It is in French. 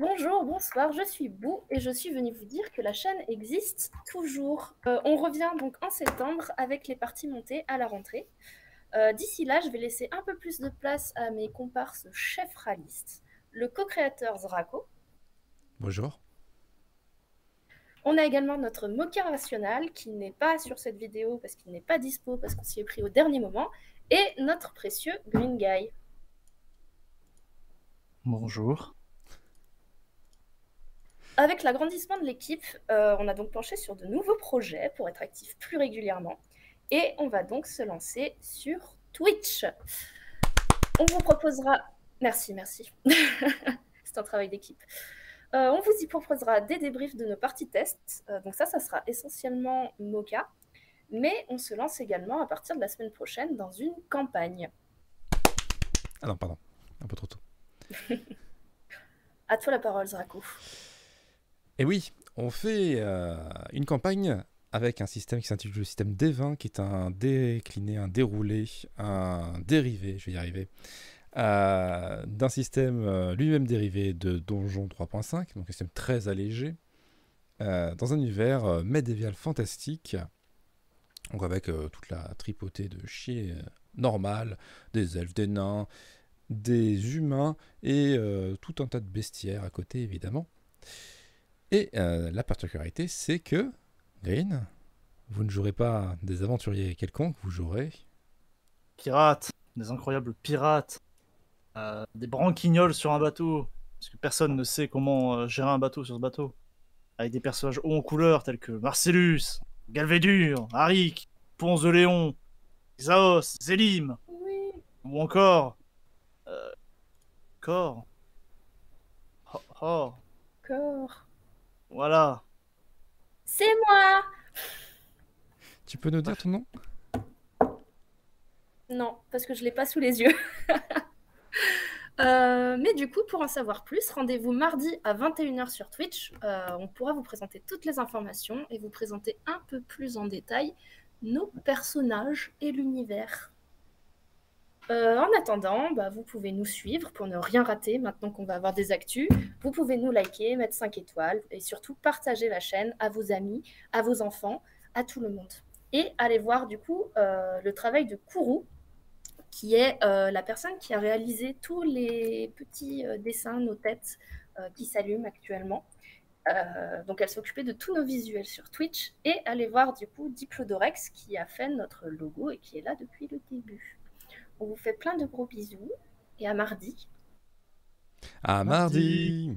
Bonjour, bonsoir, je suis Bou et je suis venue vous dire que la chaîne existe toujours. Euh, on revient donc en septembre avec les parties montées à la rentrée. Euh, D'ici là, je vais laisser un peu plus de place à mes comparses chefs ralistes, le co-créateur Zrako. Bonjour. On a également notre Moka Rational qui n'est pas sur cette vidéo parce qu'il n'est pas dispo parce qu'on s'y est pris au dernier moment. Et notre précieux Green Guy. Bonjour. Avec l'agrandissement de l'équipe, euh, on a donc penché sur de nouveaux projets pour être actifs plus régulièrement. Et on va donc se lancer sur Twitch. On vous proposera... Merci, merci. C'est un travail d'équipe. Euh, on vous y proposera des débriefs de nos parties tests. Euh, donc ça, ça sera essentiellement Mocha. Mais on se lance également à partir de la semaine prochaine dans une campagne. Ah non, pardon. Un peu trop tôt. à toi la parole, Zrako. Et oui, on fait euh, une campagne avec un système qui s'intitule le système D20, qui est un décliné, un déroulé, un dérivé, je vais y arriver, euh, d'un système euh, lui-même dérivé de Donjon 3.5, donc un système très allégé, dans un univers médiéval fantastique, donc avec toute la tripotée de chier normal, des elfes, des nains, des humains et tout un tas de bestiaires à côté évidemment. Et euh, la particularité, c'est que, Green, vous ne jouerez pas des aventuriers quelconques, vous jouerez. Pirates, des incroyables pirates, euh, des branquignoles sur un bateau, parce que personne ne sait comment euh, gérer un bateau sur ce bateau. Avec des personnages hauts en couleur tels que Marcellus, Galvédur, Arik, Ponce de Léon, Zaos, Zélim, ou encore. Euh, Cor. Oh, Cor. Voilà. C'est moi Tu peux nous dire ton nom? Non, parce que je ne l'ai pas sous les yeux. Euh, mais du coup, pour en savoir plus, rendez-vous mardi à 21h sur Twitch. Euh, on pourra vous présenter toutes les informations et vous présenter un peu plus en détail nos personnages et l'univers. Euh, en attendant, bah, vous pouvez nous suivre pour ne rien rater maintenant qu'on va avoir des actus. Vous pouvez nous liker, mettre 5 étoiles et surtout partager la chaîne à vos amis, à vos enfants, à tout le monde. Et allez voir du coup euh, le travail de Kourou, qui est euh, la personne qui a réalisé tous les petits dessins, nos têtes qui s'allument actuellement. donc elle s'occupait de tous nos visuels sur Twitch. Et allez voir du coup Diplodorex qui a fait notre logo et qui est là depuis le début. On vous fait plein de gros bisous et à mardi. À mardi.